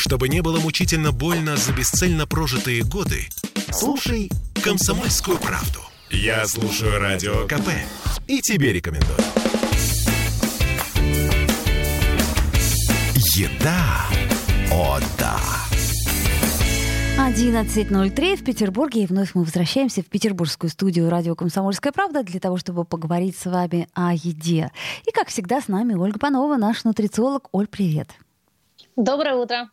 Чтобы не было мучительно больно за бесцельно прожитые годы, слушай «Комсомольскую правду». Я слушаю Радио КП и тебе рекомендую. Еда. О, да. 11.03 в Петербурге, и вновь мы возвращаемся в петербургскую студию радио «Комсомольская правда» для того, чтобы поговорить с вами о еде. И, как всегда, с нами Ольга Панова, наш нутрициолог. Оль, привет. Доброе утро.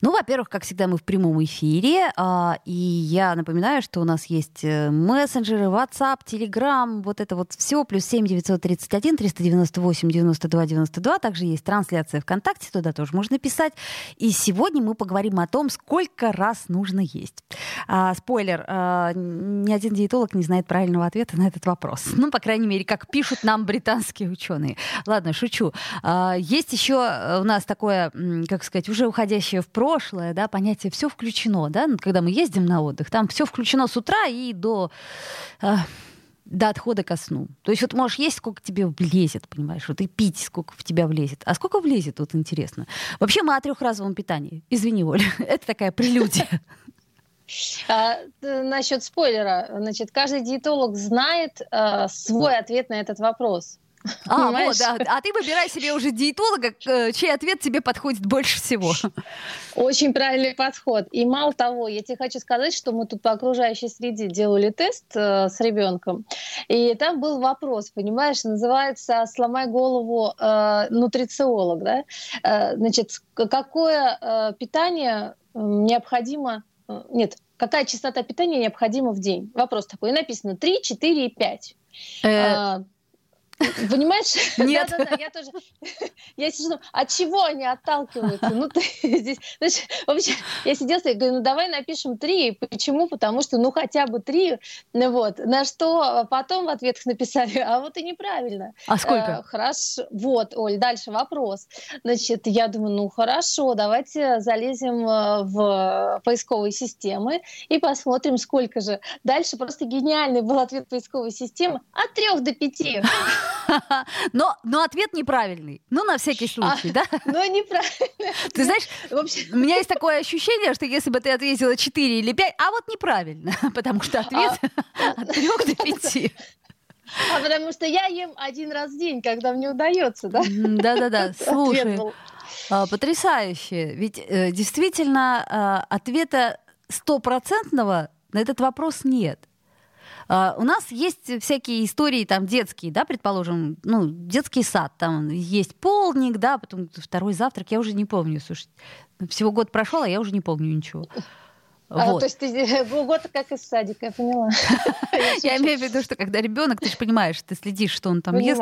Ну, во-первых, как всегда, мы в прямом эфире, а, и я напоминаю, что у нас есть э, мессенджеры, WhatsApp, Telegram, вот это вот все, плюс 7 931 398 92 92, также есть трансляция ВКонтакте, туда тоже можно писать. И сегодня мы поговорим о том, сколько раз нужно есть. А, спойлер, а, ни один диетолог не знает правильного ответа на этот вопрос. Ну, по крайней мере, как пишут нам британские ученые. Ладно, шучу. Есть еще у нас такое, как сказать, уже уходящее в прошлое, да, понятие все включено, да, когда мы ездим на отдых, там все включено с утра и до э, до отхода ко сну. То есть вот можешь есть, сколько тебе влезет, понимаешь, вот и пить, сколько в тебя влезет. А сколько влезет, вот интересно. Вообще мы о трехразовом питании. Извини, Оля, это такая прелюдия. А, насчет спойлера, значит, каждый диетолог знает а, свой ответ на этот вопрос. А, вот, да. А ты выбирай себе уже диетолога, чей ответ тебе подходит больше всего. Очень правильный подход. И мало того, я тебе хочу сказать, что мы тут по окружающей среде делали тест э, с ребенком, и там был вопрос, понимаешь, называется «Сломай голову э, нутрициолог». Да? Э, значит, какое э, питание необходимо... Э, нет, какая частота питания необходима в день? Вопрос такой. И написано 3, 4 и 5. Э, Понимаешь? Нет. Да, да, да, я тоже. Я сижу, от чего они отталкиваются? Ну, ты здесь. Значит, вообще, я сидела и говорю, ну давай напишем три. Почему? Потому что, ну, хотя бы три. Ну, вот. На что потом в ответах написали, а вот и неправильно. А сколько? Э, хорошо. Вот, Оль, дальше вопрос. Значит, я думаю, ну, хорошо, давайте залезем э, в поисковые системы и посмотрим, сколько же. Дальше просто гениальный был ответ поисковой системы от трех до пяти. Но, но ответ неправильный. Ну, на всякий а, случай, а, да? Ну, неправильный. Ты знаешь, у меня есть такое ощущение, что если бы ты ответила 4 или 5, а вот неправильно, потому что ответ а, от 3 до 5. А потому что я ем один раз в день, когда мне удается, да? Да-да-да, слушай, а, потрясающе. Ведь э, действительно а, ответа стопроцентного на этот вопрос нет. Uh, у нас есть всякие истории там детские, да, предположим, ну, детский сад, там есть полник, да, потом второй завтрак, я уже не помню, слушай, всего год прошел, а я уже не помню ничего. А, вот. То есть ты год как из садика, я поняла. Я имею в виду, что когда ребенок, ты же понимаешь, ты следишь, что он там ест,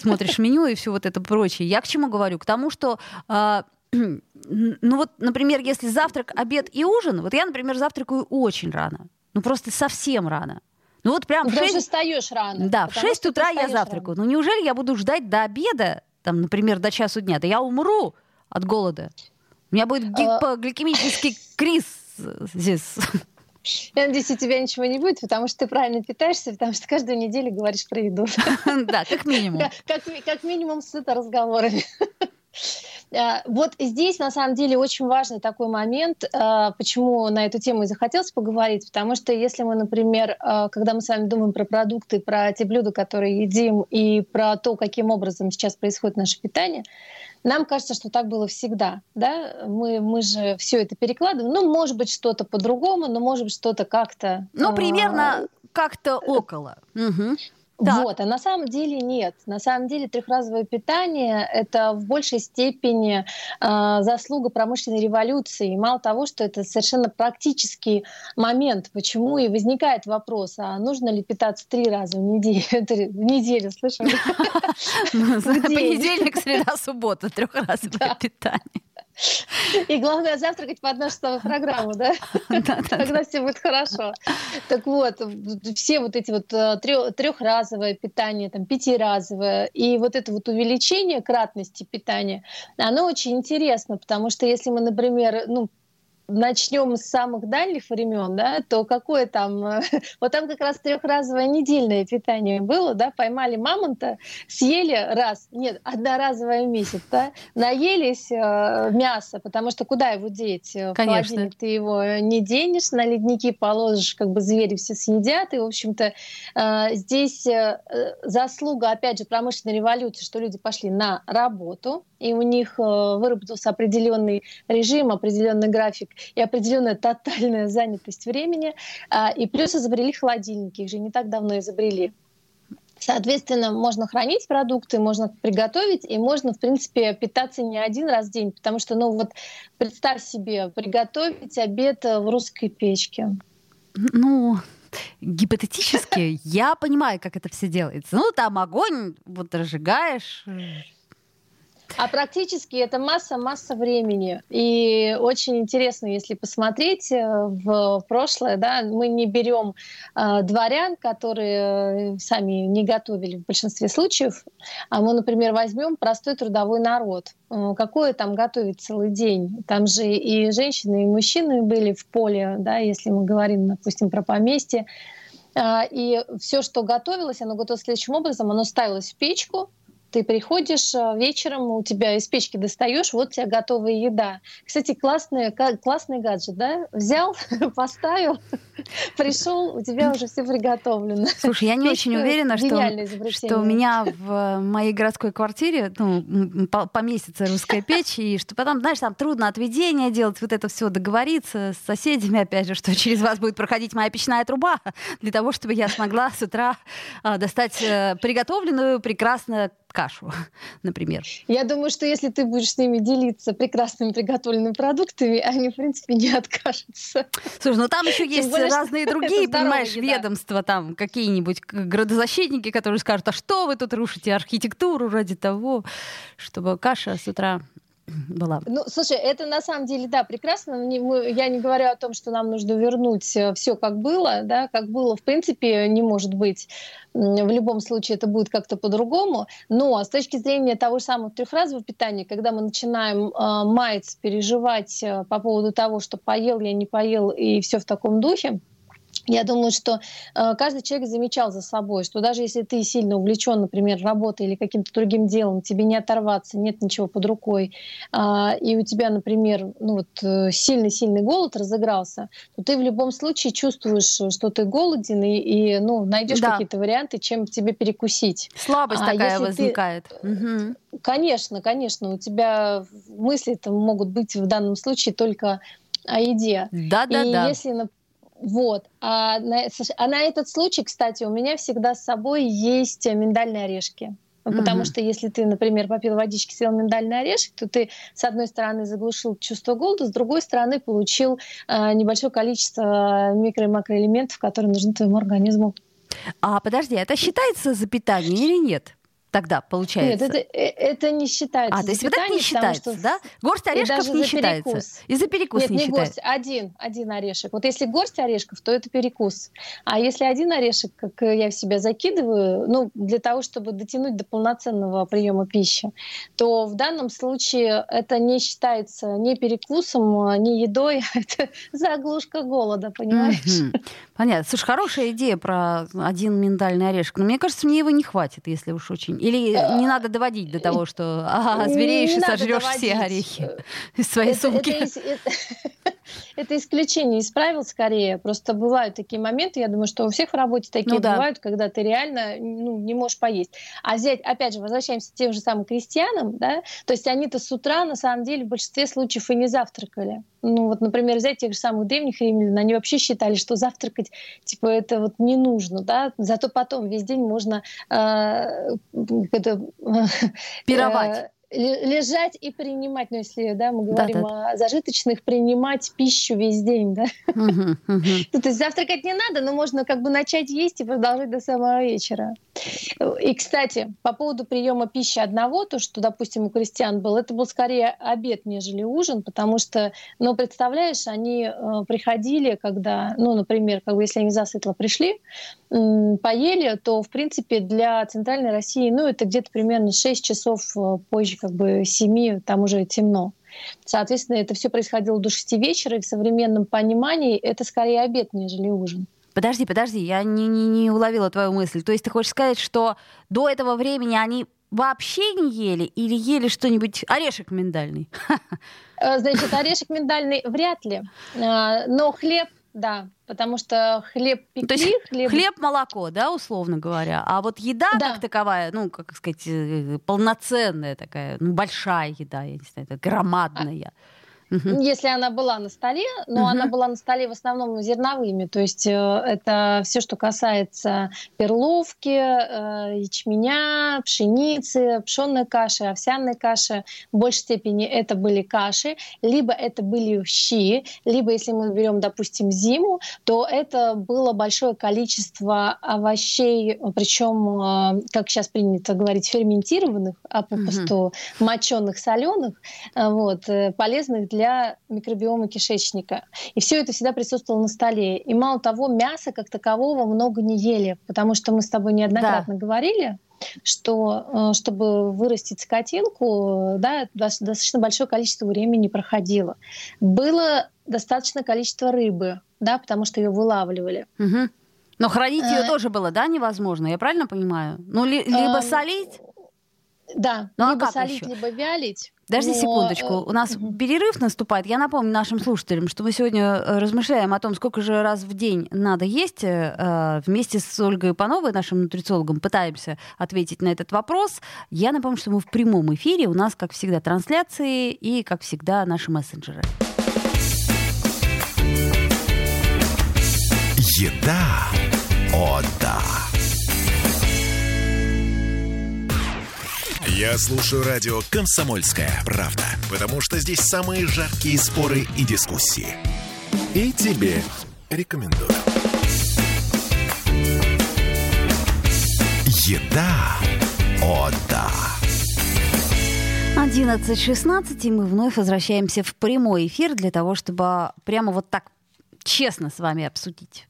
смотришь меню и все вот это прочее. Я к чему говорю? К тому, что а, ну вот, например, если завтрак, обед и ужин, вот я, например, завтракаю очень рано. Ну просто совсем рано. Ну вот прям в 6... встаешь рано. Да, в 6 утра я завтракаю. Рано. Ну неужели я буду ждать до обеда, там, например, до часу дня? Да я умру от голода. У меня будет гипогликемический а, криз здесь. Я надеюсь, у тебя ничего не будет, потому что ты правильно питаешься, потому что каждую неделю говоришь про еду. Да, как минимум. Как минимум с это разговорами. Э, вот здесь, на самом деле, очень важный такой момент, э, почему на эту тему и захотелось поговорить, потому что если мы, например, э, когда мы с вами думаем про продукты, про те блюда, которые едим, и про то, каким образом сейчас происходит наше питание, нам кажется, что так было всегда, да? Мы, мы же все это перекладываем. Ну, может быть, что-то по-другому, но может быть, что-то как-то... Ну, примерно как-то около. Угу. Так. Вот, а на самом деле нет. На самом деле трехразовое питание – это в большей степени э, заслуга промышленной революции. И мало того, что это совершенно практический момент, почему и возникает вопрос, а нужно ли питаться три раза в неделю? В неделю, слышали? Понедельник, среда, суббота, трехразовое питание. И главное завтракать под нашу программу, да? Тогда все будет хорошо. Так вот, все вот эти вот э, трехразовое питание, там, пятиразовое, и вот это вот увеличение кратности питания, оно очень интересно, потому что если мы, например, ну, начнем с самых дальних времен, да, то какое там, вот там как раз трехразовое недельное питание было, да, поймали мамонта, съели раз, нет, одноразовое в месяц, да, наелись э, мясо, потому что куда его деть? В Конечно. Ты его не денешь, на ледники положишь, как бы звери все съедят, и, в общем-то, э, здесь э, заслуга, опять же, промышленной революции, что люди пошли на работу, и у них э, выработался определенный режим, определенный график и определенная тотальная занятость времени. А, и плюс изобрели холодильники, их же не так давно изобрели. Соответственно, можно хранить продукты, можно приготовить, и можно, в принципе, питаться не один раз в день, потому что, ну вот, представь себе, приготовить обед в русской печке. Ну, гипотетически я понимаю, как это все делается. Ну, там огонь, вот разжигаешь, а практически это масса-масса времени. И очень интересно, если посмотреть э, в прошлое, да, мы не берем э, дворян, которые э, сами не готовили в большинстве случаев, а мы, например, возьмем простой трудовой народ. Э, какое там готовить целый день? Там же и женщины, и мужчины были в поле, да, если мы говорим, допустим, про поместье. И все, что готовилось, оно готовилось следующим образом. Оно ставилось в печку, ты приходишь э, вечером, у тебя из печки достаешь, вот у тебя готовая еда. Кстати, классный, классный гаджет, да? Взял, поставил, пришел, у тебя уже все приготовлено. Слушай, я не очень уверена, что, что у меня в моей городской квартире ну, поместится русская печь, и что потом, знаешь, там трудно отведение делать, вот это все договориться с соседями, опять же, что через вас будет проходить моя печная труба, для того, чтобы я смогла с утра а, достать э, приготовленную, прекрасно кашу, например. Я думаю, что если ты будешь с ними делиться прекрасными приготовленными продуктами, они, в принципе, не откажутся. Слушай, ну там еще есть более, разные другие, понимаешь, ведомства, там какие-нибудь градозащитники, которые скажут, а что вы тут рушите архитектуру ради того, чтобы каша с утра была. Ну, слушай, это на самом деле, да, прекрасно. Мы, я не говорю о том, что нам нужно вернуть э, все как было, да, как было, в принципе, не может быть. В любом случае это будет как-то по-другому. Но с точки зрения того же самого трехразового питания, когда мы начинаем э, маяться, переживать э, по поводу того, что поел я, не поел, и все в таком духе, я думаю, что э, каждый человек замечал за собой, что даже если ты сильно увлечен, например, работой или каким-то другим делом, тебе не оторваться, нет ничего под рукой, э, и у тебя, например, ну вот э, сильный-сильный голод разыгрался, то ты в любом случае чувствуешь, что ты голоден и, и ну найдешь да. какие-то варианты, чем тебе перекусить. Слабость а такая возникает. Ты... Угу. Конечно, конечно, у тебя мысли-то могут быть в данном случае только о еде. Да, да, и да. Если, вот. А на, а на этот случай, кстати, у меня всегда с собой есть миндальные орешки. Потому mm что если ты, например, попил водички, съел миндальный орешек, то ты, с одной стороны, заглушил чувство голода, с другой стороны, получил э, небольшое количество микро- и макроэлементов, которые нужны твоему организму. А подожди, это считается за питание или нет? Тогда получается? Нет, это, э, это не считается. А, то есть вот это не считается, что... да? Горсть орешков не считается. Перекус. И за перекус Нет, не, не считается. горсть, один, один орешек. Вот если горсть орешков, то это перекус. А если один орешек, как я в себя закидываю, ну, для того, чтобы дотянуть до полноценного приема пищи, то в данном случае это не считается ни перекусом, ни едой, это заглушка голода, понимаешь? Mm-hmm. Понятно. Слушай, хорошая идея про один миндальный орешек. Но мне кажется, мне его не хватит, если уж очень или э, не надо доводить до того, что ага, звереешь и сожрешь все орехи из своей сумки? Это исключение из правил скорее. Просто бывают такие моменты, я думаю, что у всех в работе такие ну, да. бывают, когда ты реально ну, не можешь поесть. А взять, опять же, возвращаемся к тем же самым крестьянам, да, то есть они-то с утра, на самом деле, в большинстве случаев и не завтракали. Ну вот, например, взять тех же самых древних римлян, они вообще считали, что завтракать, типа, это вот не нужно, да, зато потом весь день можно э, это, пировать. Лежать и принимать, ну если да, мы говорим да, да. о зажиточных, принимать пищу весь день, да. Угу, угу. Ну, то есть завтракать не надо, но можно как бы начать есть и продолжать до самого вечера. И, кстати, по поводу приема пищи одного, то, что, допустим, у крестьян был, это был скорее обед, нежели ужин, потому что, ну, представляешь, они э, приходили, когда, ну, например, как бы если они засытло пришли, поели, то, в принципе, для Центральной России, ну, это где-то примерно 6 часов э, позже, как бы 7, там уже темно. Соответственно, это все происходило до 6 вечера, и в современном понимании это скорее обед, нежели ужин. Подожди, подожди, я не, не, не уловила твою мысль. То есть ты хочешь сказать, что до этого времени они вообще не ели или ели что-нибудь, орешек миндальный? Э, значит, орешек миндальный вряд ли, э, но хлеб да, потому что хлеб пекли, То есть хлеб... хлеб, молоко, да, условно говоря. А вот еда да. как таковая, ну, как сказать, э, полноценная такая, ну, большая еда, я не знаю, громадная. А если она была на столе, но угу. она была на столе в основном зерновыми, то есть э, это все, что касается перловки, э, ячменя, пшеницы, пшенной каши, овсяной каши. В большей степени это были каши, либо это были щи, либо если мы берем, допустим, зиму, то это было большое количество овощей, причем, э, как сейчас принято говорить, ферментированных, а попросту угу. моченых, соленых, вот, полезных для для микробиома кишечника. И все это всегда присутствовало на столе. И мало того, мяса как такового много не ели, потому что мы с тобой неоднократно да. говорили, что э, чтобы вырастить скотинку, да, достаточно большое количество времени проходило. Было достаточное количество рыбы, да, потому что ее вылавливали. Угу. Но хранить ее а... тоже было, да, невозможно, я правильно понимаю? Ну, ли, либо а... солить? Да, ну, а либо а солить, еще? либо вялить. Подожди Но... секундочку, у нас угу. перерыв наступает. Я напомню нашим слушателям, что мы сегодня э, размышляем о том, сколько же раз в день надо есть. Э, вместе с Ольгой Пановой, нашим нутрициологом, пытаемся ответить на этот вопрос. Я напомню, что мы в прямом эфире. У нас, как всегда, трансляции и, как всегда, наши мессенджеры. Еда. О, да. Я слушаю радио «Комсомольская правда», потому что здесь самые жаркие споры и дискуссии. И тебе рекомендую. Еда. О, да. 11.16, и мы вновь возвращаемся в прямой эфир для того, чтобы прямо вот так честно с вами обсудить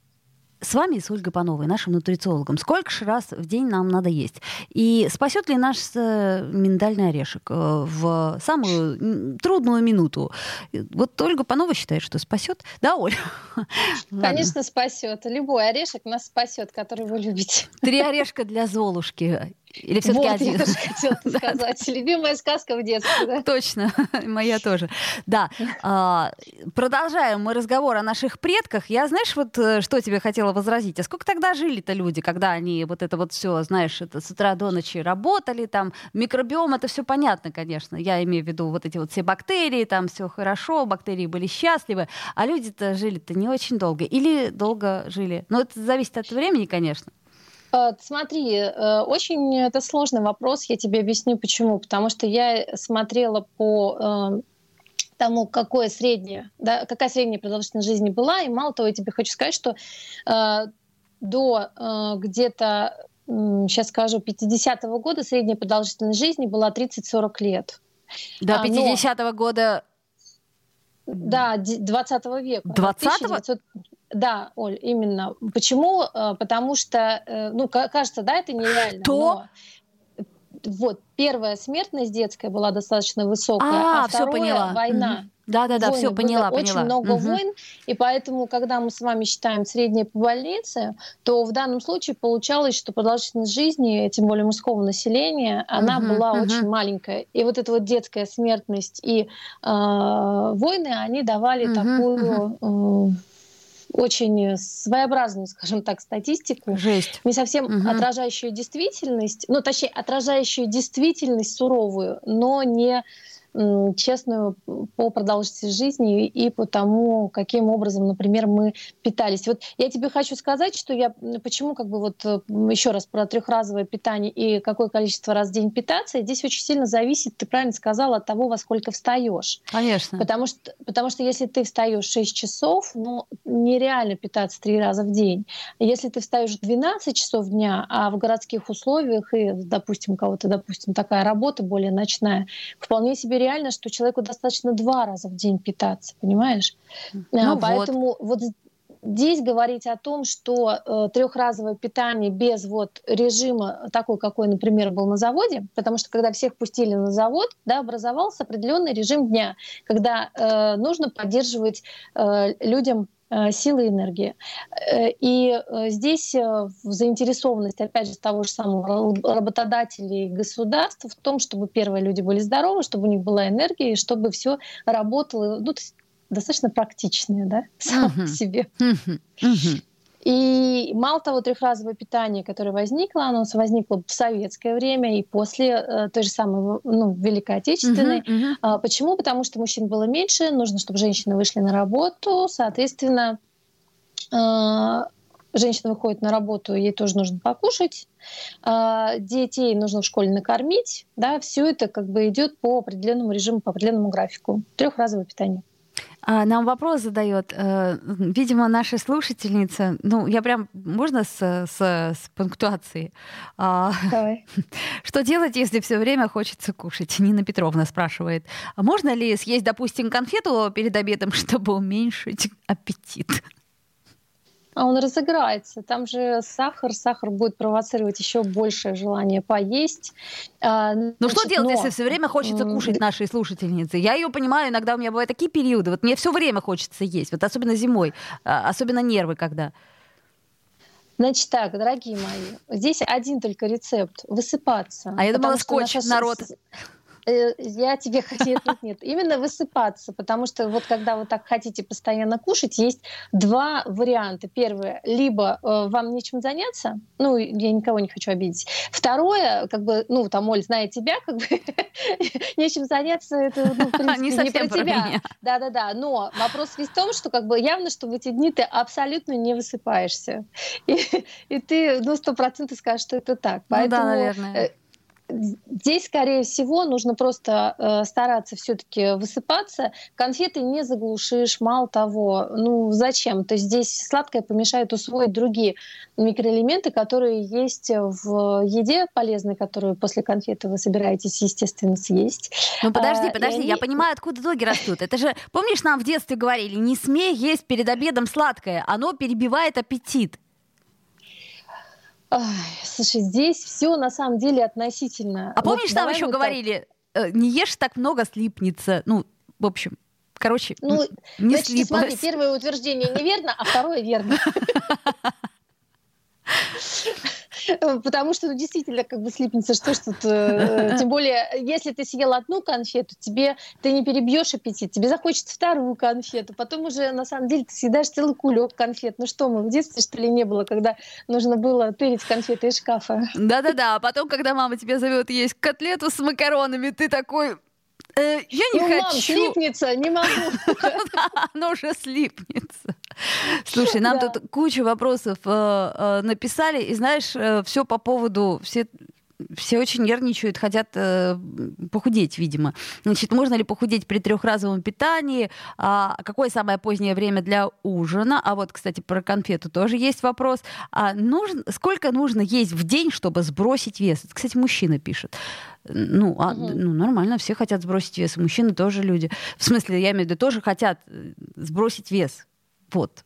с вами и с Ольгой Пановой, нашим нутрициологом. Сколько же раз в день нам надо есть? И спасет ли наш э, миндальный орешек э, в самую трудную минуту? Вот Ольга Панова считает, что спасет. Да, Оля? Конечно, спасет. Любой орешек нас спасет, который вы любите. Три орешка для Золушки. Или все-таки вот, один? я тоже хотела сказать. Любимая сказка в детстве, да? Точно, моя тоже. Да. А, продолжаем мы разговор о наших предках. Я, знаешь, вот э, что тебе хотела возразить? А сколько тогда жили-то люди, когда они вот это вот все, знаешь, это с утра до ночи работали, там, микробиом, это все понятно, конечно. Я имею в виду вот эти вот все бактерии, там все хорошо, бактерии были счастливы, а люди-то жили-то не очень долго. Или долго жили. Но это зависит от времени, конечно. Э, смотри, э, очень это сложный вопрос, я тебе объясню почему. Потому что я смотрела по э, тому, какое среднее, да, какая средняя продолжительность жизни была, и мало того, я тебе хочу сказать, что э, до э, где-то, э, сейчас скажу, 50-го года средняя продолжительность жизни была 30-40 лет. До 50-го а, года да, 20 века. 20 да, Оль, именно. Почему? Э, потому что, э, ну, кажется, да, это нереально. То? Но вот первая смертность детская была достаточно высокая, а, а вторая поняла. война. Угу. Да, да, да, войны. все поняла, Было поняла. Очень много угу. войн, и поэтому, когда мы с вами считаем среднее по больнице, то в данном случае получалось, что продолжительность жизни, тем более мужского населения, она угу, была угу. очень маленькая. И вот эта вот детская смертность и э, войны, они давали угу, такую угу. Э, очень своеобразную, скажем так, статистику. Жесть. Не совсем угу. отражающую действительность, ну, точнее, отражающую действительность суровую, но не честную по продолжительности жизни и по тому, каким образом, например, мы питались. Вот я тебе хочу сказать, что я почему как бы вот э, еще раз про трехразовое питание и какое количество раз в день питаться, здесь очень сильно зависит, ты правильно сказала, от того, во сколько встаешь. Конечно. Потому что, потому что если ты встаешь 6 часов, ну, нереально питаться три раза в день. Если ты встаешь 12 часов дня, а в городских условиях и, допустим, кого-то, допустим, такая работа более ночная, вполне себе реально, что человеку достаточно два раза в день питаться, понимаешь? Ну, Поэтому вот. вот здесь говорить о том, что э, трехразовое питание без вот режима такой, какой, например, был на заводе, потому что когда всех пустили на завод, да, образовался определенный режим дня, когда э, нужно поддерживать э, людям Э, силы и энергии. Э, и э, здесь заинтересованность, опять же, того же самого работодателей и государства в том, чтобы первые люди были здоровы, чтобы у них была энергия, и чтобы все работало, ну, достаточно практичное, да, сам uh-huh. себе. Uh-huh. Uh-huh. И мало того, трехразовое питание, которое возникло, оно возникло в советское время и после э, той же самой ну, Великой Отечественной. Uh-huh, uh-huh. А, почему? Потому что мужчин было меньше, нужно, чтобы женщины вышли на работу, соответственно, э, женщина выходит на работу, ей тоже нужно покушать, э, детей нужно в школе накормить, да, все это как бы идет по определенному режиму, по определенному графику. Трехразовое питание. А, нам вопрос задает, э, видимо, наша слушательница, ну, я прям, можно с, с, с пунктуацией? А, Давай. Что делать, если все время хочется кушать? Нина Петровна спрашивает. А можно ли съесть, допустим, конфету перед обедом, чтобы уменьшить аппетит? А он разыграется. Там же сахар, сахар будет провоцировать еще большее желание поесть. А, ну что делать, но... если все время хочется кушать нашей слушательницы? Я ее понимаю, иногда у меня бывают такие периоды. Вот мне все время хочется есть, вот особенно зимой, а, особенно нервы когда. Значит так, дорогие мои, здесь один только рецепт – высыпаться. А я думала, скотч, наша... народ. Э, я тебе хочу... Нет, нет, именно высыпаться, потому что вот когда вы так хотите постоянно кушать, есть два варианта. Первое, либо э, вам нечем заняться, ну, я никого не хочу обидеть. Второе, как бы, ну, там, Оль, зная тебя, как бы, нечем заняться, это, ну, в принципе, не, не про тебя. Да-да-да, но вопрос весь в том, что как бы явно, что в эти дни ты абсолютно не высыпаешься. И, и ты, ну, сто процентов скажешь, что это так. Поэтому, ну, да, наверное э, здесь, скорее всего, нужно просто э, стараться все-таки высыпаться. Конфеты не заглушишь, мало того, ну зачем? То есть здесь сладкое помешает усвоить другие микроэлементы, которые есть в еде полезной, которую после конфеты вы собираетесь, естественно, съесть. Ну подожди, а, подожди, они... я понимаю, откуда ноги растут. Это же, помнишь, нам в детстве говорили, не смей есть перед обедом сладкое, оно перебивает аппетит. Ой, слушай, здесь все на самом деле относительно. А вот помнишь, там еще говорили, э, не ешь так много, слипнется. Ну, в общем, короче, ну, не значит, слиплось. смотри, первое утверждение неверно, а второе верно. Потому что, ну, действительно, как бы слипнется, что ж тут... Э, тем более, если ты съел одну конфету, тебе ты не перебьешь аппетит, тебе захочется вторую конфету, потом уже, на самом деле, ты съедаешь целый кулек конфет. Ну что, мы в детстве, что ли, не было, когда нужно было тырить конфеты из шкафа? Да-да-да, а потом, когда мама тебя зовет есть котлету с макаронами, ты такой... Э, я не ну, хочу. Мам, слипнется, не могу. Оно уже слипнется. Слушай, нам да. тут кучу вопросов э, э, написали, и знаешь, э, все по поводу, все все очень нервничают, хотят э, похудеть, видимо. Значит, можно ли похудеть при трехразовом питании? А, какое самое позднее время для ужина? А вот, кстати, про конфету тоже есть вопрос. А нужно, сколько нужно есть в день, чтобы сбросить вес? Это, кстати, мужчина пишет. Ну, а, угу. ну, нормально, все хотят сбросить вес. Мужчины тоже люди. В смысле, я имею в виду, тоже хотят э, сбросить вес. Вот.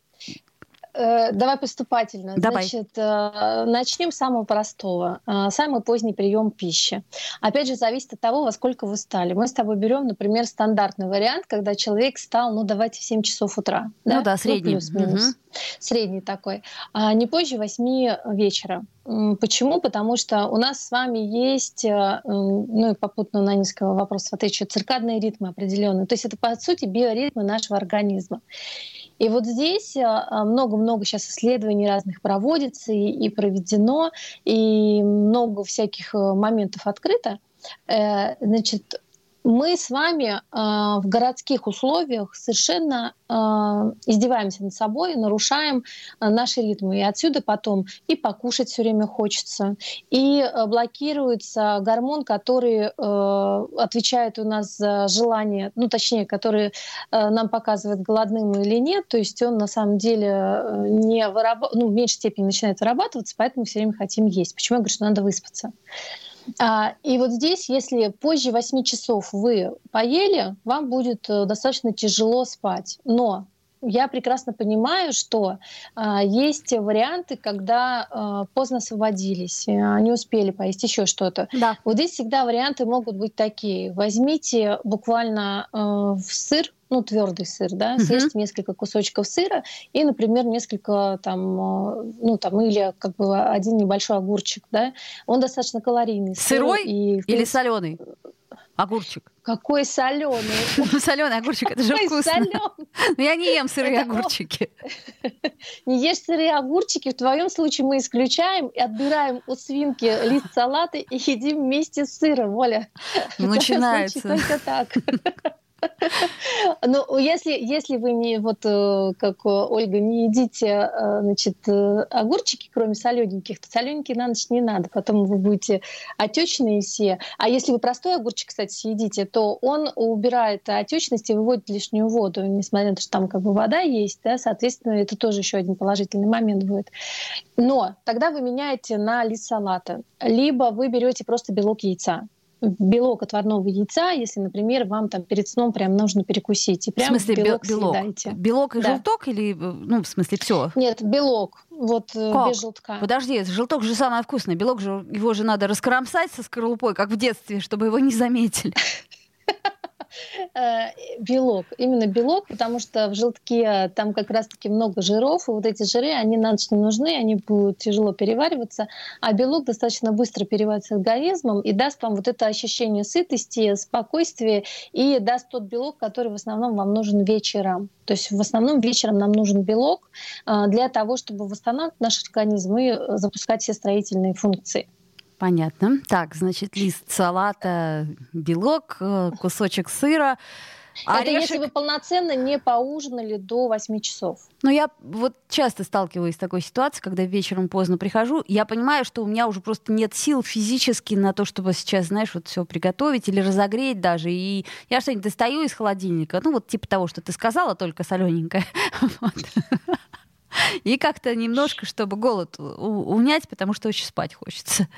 Э, давай поступательно. Давай. Значит, э, начнем с самого простого. Э, самый поздний прием пищи. Опять же, зависит от того, во сколько вы стали. Мы с тобой берем, например, стандартный вариант, когда человек стал, ну, давайте в 7 часов утра. Ну да, да средний. Ну, плюс-минус. Угу. Средний такой. А не позже 8 вечера. Почему? Потому что у нас с вами есть, ну и попутно на низкого вопроса отвечу, циркадные ритмы определенные. То есть это, по сути, биоритмы нашего организма. И вот здесь а, а, много-много сейчас исследований разных проводится и, и проведено, и много всяких э, моментов открыто. Э, значит, мы с вами э, в городских условиях совершенно э, издеваемся над собой, нарушаем э, наши ритмы. И отсюда потом и покушать все время хочется, и э, блокируется гормон, который э, отвечает у нас за желание, ну точнее, который э, нам показывает, голодным или нет. То есть он на самом деле э, не выраб... ну, в меньшей степени начинает вырабатываться, поэтому все время хотим есть. Почему я говорю, что надо выспаться? А, и вот здесь, если позже 8 часов вы поели, вам будет э, достаточно тяжело спать. Но я прекрасно понимаю, что э, есть варианты, когда э, поздно освободились, э, не успели поесть еще что-то. Да. Вот здесь всегда варианты могут быть такие. Возьмите буквально э, в сыр, ну, твердый сыр, да, съешьте несколько кусочков сыра и, например, несколько там, ну, там, или как бы один небольшой огурчик, да, он достаточно калорийный. Сырой сыр, и, или соленый? Огурчик. Какой соленый. Соленый огурчик, это же вкусно. Но ну, я не ем сырые огурчики. Не ешь сырые огурчики, в твоем случае мы исключаем и отбираем у свинки лист салата и едим вместе с сыром, Воля. Начинается. Только так. Ну, если, если вы не, вот э, как Ольга, не едите э, значит, э, огурчики, кроме солененьких, то солененькие на ночь не надо, потом вы будете отечные все. А если вы простой огурчик, кстати, съедите, то он убирает отечность и выводит лишнюю воду, несмотря на то, что там как бы вода есть, да, соответственно, это тоже еще один положительный момент будет. Но тогда вы меняете на лист салата, либо вы берете просто белок яйца белок отварного яйца, если, например, вам там перед сном прям нужно перекусить. И прям в смысле белок, белок? съедаете. Белок и да. желток или, ну, в смысле, все? Нет, белок. Вот э, как? без желтка. Подожди, желток же самое вкусное. Белок же, его же надо раскромсать со скорлупой, как в детстве, чтобы его не заметили. Э, белок, именно белок, потому что в желтке там как раз-таки много жиров, и вот эти жиры, они на ночь не нужны, они будут тяжело перевариваться, а белок достаточно быстро переваривается организмом и даст вам вот это ощущение сытости, спокойствия и даст тот белок, который в основном вам нужен вечером. То есть в основном вечером нам нужен белок э, для того, чтобы восстанавливать наш организм и запускать все строительные функции. Понятно. Так, значит, лист салата, белок, э, кусочек сыра. Орешек... Это если вы полноценно не поужинали до 8 часов. Ну, я вот часто сталкиваюсь с такой ситуацией, когда вечером поздно прихожу. Я понимаю, что у меня уже просто нет сил физически на то, чтобы сейчас, знаешь, вот все приготовить или разогреть даже. И я что-нибудь достаю из холодильника. Ну, вот типа того, что ты сказала, только солененькое. И как-то немножко, чтобы голод унять, потому что очень спать хочется.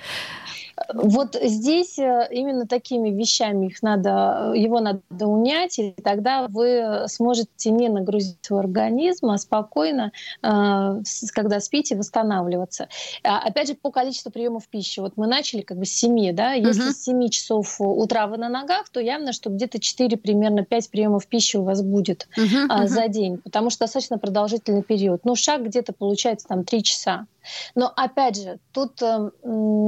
Вот здесь э, именно такими вещами их надо, его надо унять, и тогда вы сможете не нагрузить свой организм, а спокойно, э, когда спите, восстанавливаться. А, опять же, по количеству приемов пищи. Вот мы начали как бы с 7, да, если с 7 часов утра вы на ногах, то явно, что где-то 4, примерно 5 приемов пищи у вас будет uh-huh, за день, потому что достаточно продолжительный период. Ну, шаг где-то получается там 3 часа. Но опять же, тут э,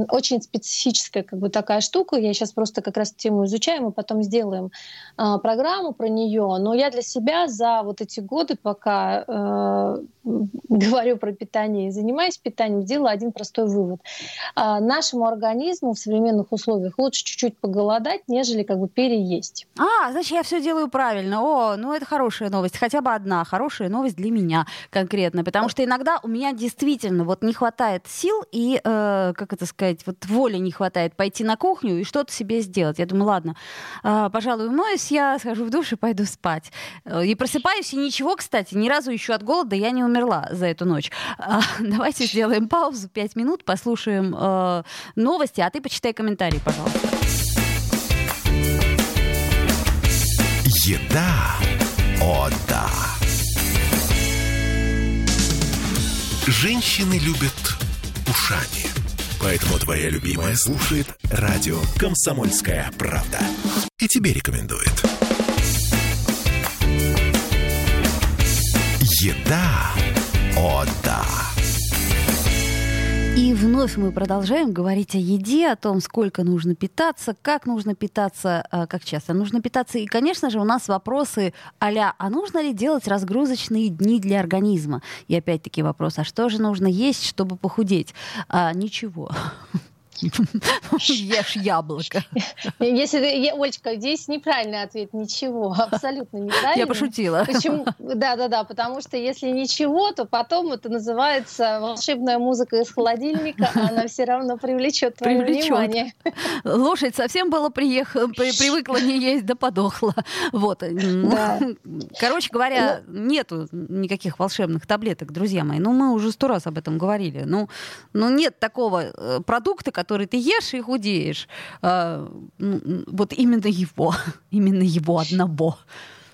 очень специфическая как бы такая штука. Я сейчас просто как раз тему изучаю, мы потом сделаем э, программу про нее. Но я для себя за вот эти годы, пока э, говорю про питание и занимаюсь питанием, сделала один простой вывод. Э, нашему организму в современных условиях лучше чуть-чуть поголодать, нежели как бы переесть. А, значит, я все делаю правильно. О, ну это хорошая новость. Хотя бы одна хорошая новость для меня конкретно. Потому что иногда у меня действительно вот не хватает сил и, э, как это сказать, вот воли не хватает пойти на кухню и что-то себе сделать. Я думаю, ладно, э, пожалуй, умоюсь, я схожу в душ и пойду спать. Э, и просыпаюсь, и ничего, кстати, ни разу еще от голода я не умерла за эту ночь. Э, давайте сделаем паузу, пять минут, послушаем э, новости, а ты почитай комментарии, пожалуйста. Еда. О, да. Женщины любят ушами. Поэтому твоя любимая слушает радио «Комсомольская правда». И тебе рекомендует. Еда. О, да. И вновь мы продолжаем говорить о еде, о том, сколько нужно питаться, как нужно питаться, а, как часто нужно питаться. И, конечно же, у нас вопросы а а нужно ли делать разгрузочные дни для организма? И опять-таки вопрос, а что же нужно есть, чтобы похудеть? А, ничего. Ешь яблоко. Если, Олечка, здесь неправильный ответ. Ничего, абсолютно неправильно. Я пошутила. Почему? Да, да, да, потому что если ничего, то потом это называется волшебная музыка из холодильника, она все равно привлечет твое привлечет. внимание. Лошадь совсем была приехала, привыкла не есть, да подохла. Вот. Да. Короче говоря, ну, нету никаких волшебных таблеток, друзья мои. Ну, мы уже сто раз об этом говорили. Ну, ну нет такого э, продукта, который который ты ешь и худеешь. А, вот именно его, именно его одного.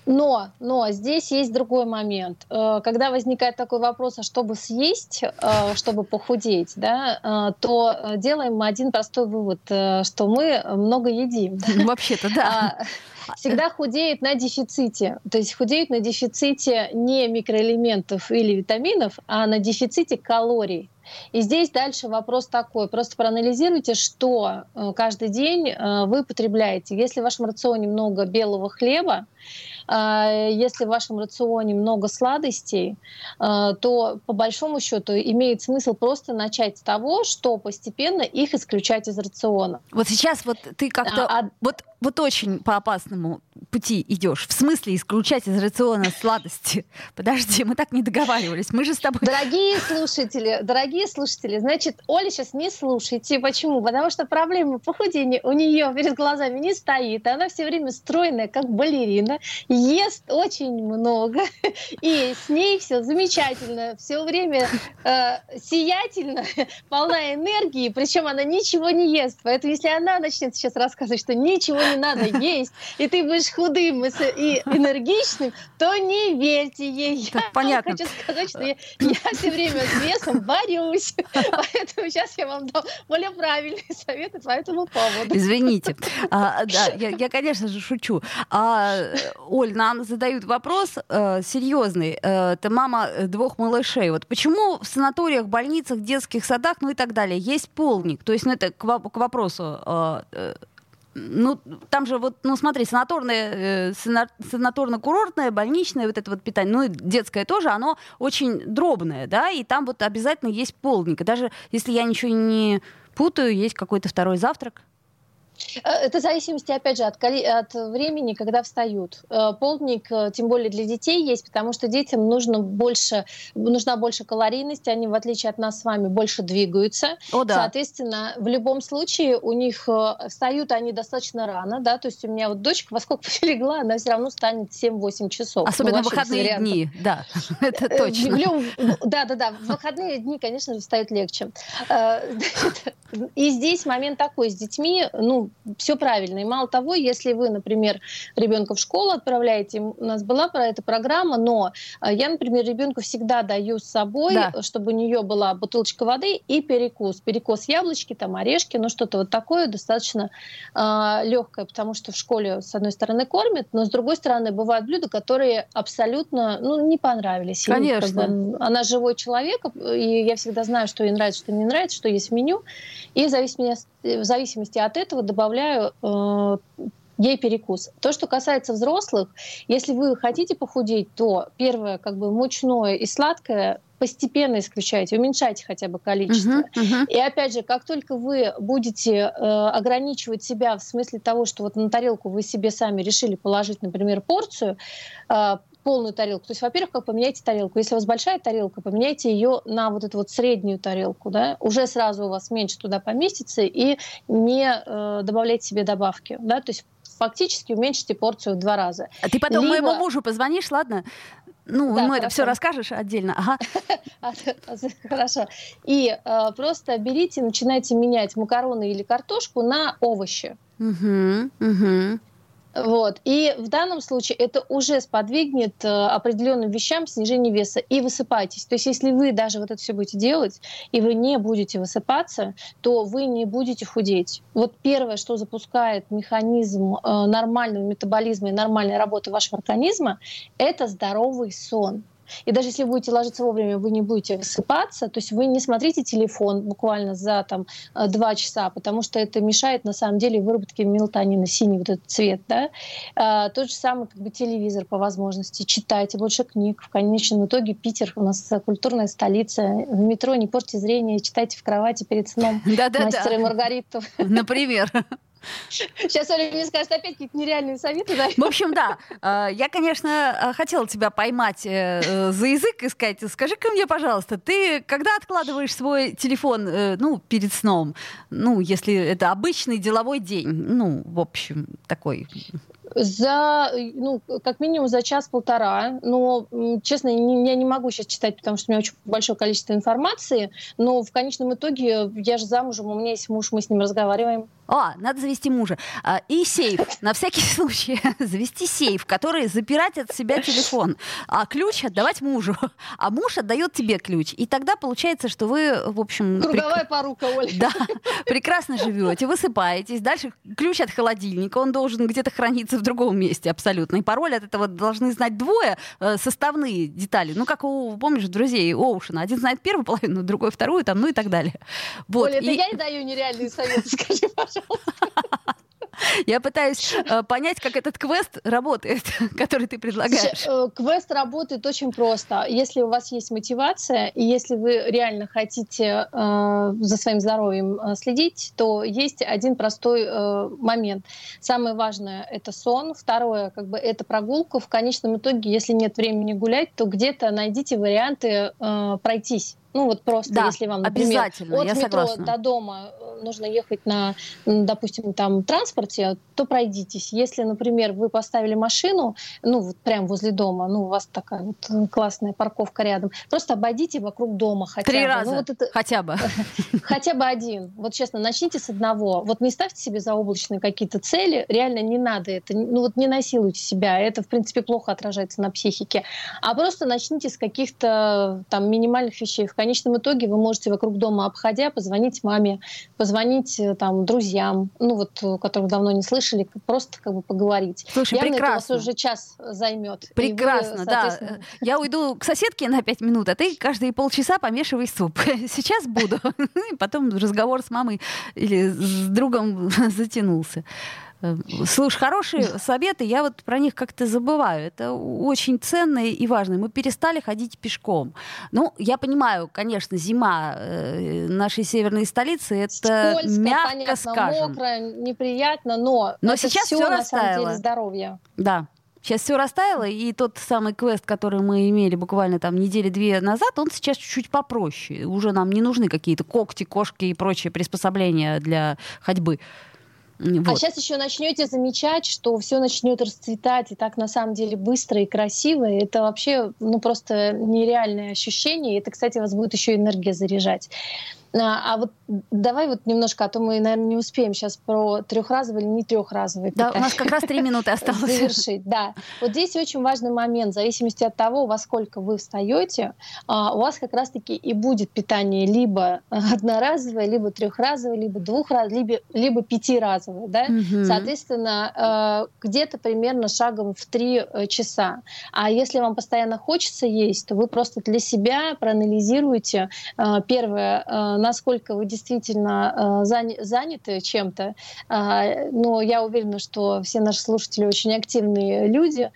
Но, но здесь есть другой момент. Э, когда возникает такой вопрос, а чтобы съесть, э, чтобы похудеть, да, э, то делаем мы один простой вывод, что мы много едим. Вообще-то, да. А, всегда худеют на дефиците. То есть худеют на дефиците не микроэлементов или витаминов, а на дефиците калорий. И здесь дальше вопрос такой. Просто проанализируйте, что каждый день вы потребляете. Если в вашем рационе много белого хлеба, а, если в вашем рационе много сладостей, то по большому счету имеет смысл просто начать с того, что постепенно их исключать из рациона. Вот сейчас вот ты как-то а, а... вот вот очень по опасному пути идешь. В смысле исключать из рациона сладости? Подожди, мы так не договаривались. Мы же с тобой... Дорогие слушатели, дорогие слушатели, значит, Оля сейчас не слушайте. Почему? Потому что проблема похудения у нее перед глазами не стоит. Она все время стройная, как балерина, ест очень много, и с ней все замечательно, все время э, сиятельно, полна энергии, причем она ничего не ест. Поэтому если она начнет сейчас рассказывать, что ничего не надо есть, и ты будешь худым и, энергичным, то не верьте ей. Так, я понятно. хочу сказать, что я, я все время с весом борюсь, поэтому сейчас я вам дам более правильные советы по этому поводу. Извините. А, да, я, я, конечно же, шучу. А, Оль, нам задают вопрос э, серьезный. Э, это мама двух малышей. Вот почему в санаториях, больницах, детских садах, ну и так далее, есть полник? То есть, ну это к, к вопросу э, э ну, там же вот, ну, смотри, санаторное, э, санаторно-курортное, больничное вот это вот питание, ну, и детское тоже, оно очень дробное, да, и там вот обязательно есть полдник. Даже если я ничего не путаю, есть какой-то второй завтрак. Э, это в зависимости, опять же, от, от времени, когда встают. Э, полдник, э, тем более для детей, есть, потому что детям нужно больше, нужна больше калорийности, они, в отличие от нас с вами, больше двигаются. О, да. Соответственно, в любом случае у них встают они достаточно рано, да, то есть у меня вот дочка во сколько легла, она все равно станет 7-8 часов. Особенно ну, в выходные дни, да, это точно. Да, да, да, в выходные дни, конечно же, встают легче. И здесь момент такой, с детьми, ну, все правильно. И мало того, если вы, например, ребенка в школу отправляете, у нас была про это программа, но э, я, например, ребенку всегда даю с собой, да. чтобы у нее была бутылочка воды и перекус. Перекус яблочки, там орешки, ну что-то вот такое достаточно э, легкое, потому что в школе, с одной стороны, кормят, но с другой стороны, бывают блюда, которые абсолютно ну, не понравились. Конечно. бы, она живой человек, и я всегда знаю, что ей нравится, что не нравится, что есть в меню. И в зависимости, в зависимости от этого добавляю э, ей перекус. То, что касается взрослых, если вы хотите похудеть, то первое, как бы мучное и сладкое постепенно исключайте, уменьшайте хотя бы количество. Uh-huh, uh-huh. И опять же, как только вы будете э, ограничивать себя в смысле того, что вот на тарелку вы себе сами решили положить, например, порцию, э, полную тарелку. То есть, во-первых, как поменяйте тарелку. Если у вас большая тарелка, поменяйте ее на вот эту вот среднюю тарелку. Да? Уже сразу у вас меньше туда поместится и не э, добавляйте себе добавки. Да? То есть фактически уменьшите порцию в два раза. А ты потом Либо... моему мужу позвонишь, ладно? Ну, да, ему это все расскажешь отдельно. Ага. Хорошо. И э, просто берите, начинайте менять макароны или картошку на овощи. Угу, угу. Вот. И в данном случае это уже сподвигнет э, определенным вещам снижение веса. И высыпайтесь. То есть если вы даже вот это все будете делать, и вы не будете высыпаться, то вы не будете худеть. Вот первое, что запускает механизм э, нормального метаболизма и нормальной работы вашего организма, это здоровый сон. И даже если вы будете ложиться вовремя, вы не будете высыпаться, то есть вы не смотрите телефон буквально за там, э, два часа, потому что это мешает на самом деле выработке мелатонина, синий вот этот цвет. Да? А, тот же самый как бы, телевизор по возможности. Читайте больше книг. В конечном итоге Питер у нас культурная столица. В метро не портите зрение, читайте в кровати перед сном мастера и Маргариту. Например. Сейчас Оля мне скажет опять какие-то нереальные советы. Да? В общем, да. Э, я, конечно, э, хотела тебя поймать э, за язык и сказать, скажи-ка мне, пожалуйста, ты когда откладываешь свой телефон, ну, перед сном? Ну, если это обычный деловой день. Ну, в общем, такой За, ну, как минимум за час-полтора. Но, честно, я не могу сейчас читать, потому что у меня очень большое количество информации. Но в конечном итоге я же замужем, у меня есть муж, мы с ним разговариваем. А, надо завести мужа. А, и сейф. На всякий случай завести сейф, который запирать от себя телефон. А ключ отдавать мужу. А муж отдает тебе ключ. И тогда получается, что вы, в общем... Круговая прек... порука, Оля. Да, прекрасно живете, высыпаетесь. Дальше ключ от холодильника, он должен где-то храниться в другом месте абсолютно. И пароль от этого должны знать двое э, составные детали. Ну, как у, помнишь, друзей Оушена. Один знает первую половину, другой вторую, там, ну и так далее. Вот. Оля, это и... я и даю нереальные советы, скажи, пожалуйста. Я пытаюсь э, понять, как этот квест работает, который ты предлагаешь. Э, квест работает очень просто. Если у вас есть мотивация, и если вы реально хотите э, за своим здоровьем следить, то есть один простой момент. Самое важное — это сон. Второе, как бы, это прогулка. В конечном итоге, если нет времени гулять, то где-то найдите варианты пройтись. Ну вот просто, да, если вам, например, от я метро согласна. до дома э, нужно ехать на, допустим, там транспорте, то пройдитесь. Если, например, вы поставили машину, ну вот прямо возле дома, ну у вас такая вот э, классная парковка рядом, просто обойдите вокруг дома хотя Три бы. раза, ну, вот это... хотя бы. Хотя бы один. Вот честно, начните с одного. Вот не ставьте себе заоблачные какие-то цели, реально не надо это. Ну вот не насилуйте себя, это, в принципе, плохо отражается на психике. А просто начните с каких-то там минимальных вещей. В конечном итоге вы можете вокруг дома обходя позвонить маме, позвонить э, там друзьям, ну вот, э, которых давно не слышали, просто как бы поговорить. Слушай, Явно прекрасно. это у вас уже час займет. Прекрасно, вы, да. Я уйду к соседке на пять минут, а ты каждые полчаса помешивай суп. Сейчас буду. Потом разговор с мамой или с другом затянулся. Э, слушай, хорошие советы, я вот про них как-то забываю. Это очень ценные и важные. Мы перестали ходить пешком. Ну, я понимаю, конечно, зима э, нашей северной столицы, это Скользко, мягко понятно, скажем. мокро, неприятно, но, но это сейчас все, все на самом деле здоровье. Да, Сейчас все растаяло, и тот самый квест, который мы имели буквально там недели-две назад, он сейчас чуть-чуть попроще. Уже нам не нужны какие-то когти, кошки и прочие приспособления для ходьбы. Вот. А сейчас еще начнете замечать, что все начнет расцветать и так на самом деле быстро и красиво. И это вообще ну, просто нереальное ощущение. И это, кстати, вас будет еще энергия заряжать. А, а вот давай вот немножко, а то мы, наверное, не успеем сейчас про трехразовый или не трехразовый. Да, у нас как раз три минуты осталось. Завершить, да. Вот здесь очень важный момент. В зависимости от того, во сколько вы встаете, а, у вас как раз-таки и будет питание либо одноразовое, либо трехразовое, либо двухразовое, либо, либо пятиразовое. Да? Угу. Соответственно, а, где-то примерно шагом в три э, часа. А если вам постоянно хочется есть, то вы просто для себя проанализируете первое насколько вы действительно э, заняты чем-то. А, но я уверена, что все наши слушатели очень активные люди.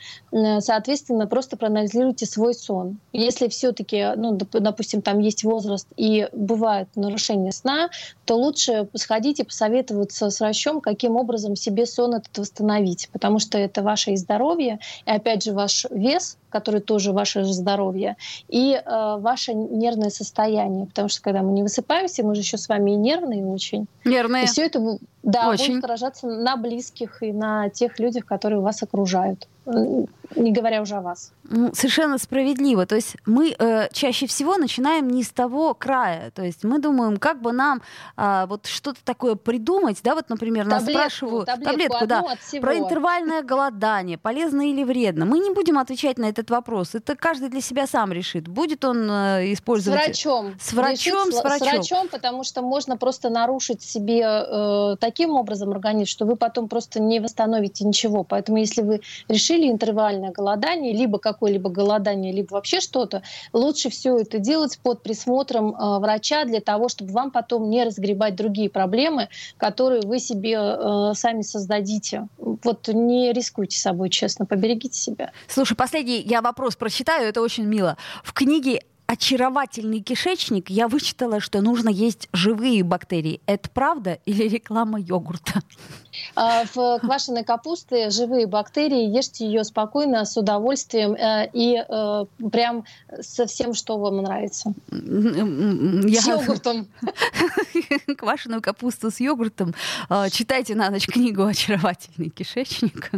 Соответственно, просто проанализируйте свой сон. Если все-таки, ну, допустим, там есть возраст и бывают нарушения сна, то лучше сходить и посоветоваться с врачом, каким образом себе сон этот восстановить, потому что это ваше и здоровье, и опять же ваш вес, который тоже ваше здоровье, и э, ваше нервное состояние, потому что когда мы не высыпаемся, мы же еще с вами и нервные очень. Нервные. И все это да, очень. будет отражаться на близких и на тех людях, которые вас окружают не говоря уже о вас. Совершенно справедливо. То есть мы э, чаще всего начинаем не с того края. То есть мы думаем, как бы нам э, вот что-то такое придумать, да, вот, например, таблетку, нас спрашивают таблетку, таблетку да, про интервальное голодание, полезно или вредно. Мы не будем отвечать на этот вопрос. Это каждый для себя сам решит. Будет он э, использовать... С врачом. С врачом, с врачом. С врачом, потому что можно просто нарушить себе э, таким образом организм, что вы потом просто не восстановите ничего. Поэтому если вы решили интервальное голодание, либо какое-либо голодание, либо вообще что-то, лучше все это делать под присмотром э, врача для того, чтобы вам потом не разгребать другие проблемы, которые вы себе э, сами создадите. Вот не рискуйте собой, честно, поберегите себя. Слушай, последний я вопрос прочитаю, это очень мило. В книге очаровательный кишечник, я вычитала, что нужно есть живые бактерии. Это правда или реклама йогурта? А, в квашеной капусте живые бактерии, ешьте ее спокойно, с удовольствием э, и э, прям со всем, что вам нравится. Я... С йогуртом. Квашеную капусту с йогуртом. А, читайте на ночь книгу «Очаровательный кишечник».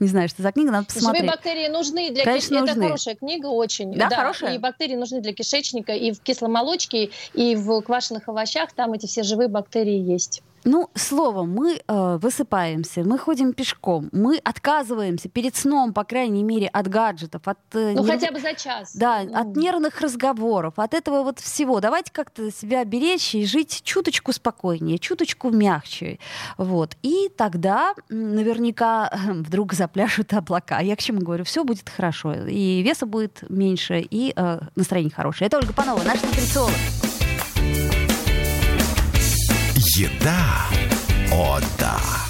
Не знаю, что за книга, надо посмотреть. Живые бактерии нужны для кишечника. Это хорошая книга очень. Да, да, хорошая? И бактерии нужны для кишечника, и в кисломолочке, и в квашеных овощах там эти все живые бактерии есть. Ну, словом, мы э, высыпаемся, мы ходим пешком, мы отказываемся перед сном, по крайней мере, от гаджетов, от... Э, ну, нерв... хотя бы за час. Да, mm. от нервных разговоров, от этого вот всего. Давайте как-то себя беречь и жить чуточку спокойнее, чуточку мягче. Вот. И тогда наверняка вдруг запляшут облака. Я к чему говорю? Все будет хорошо. И веса будет меньше, и э, настроение хорошее. Это Ольга Панова, наш нутрициолог. Еда. О, да.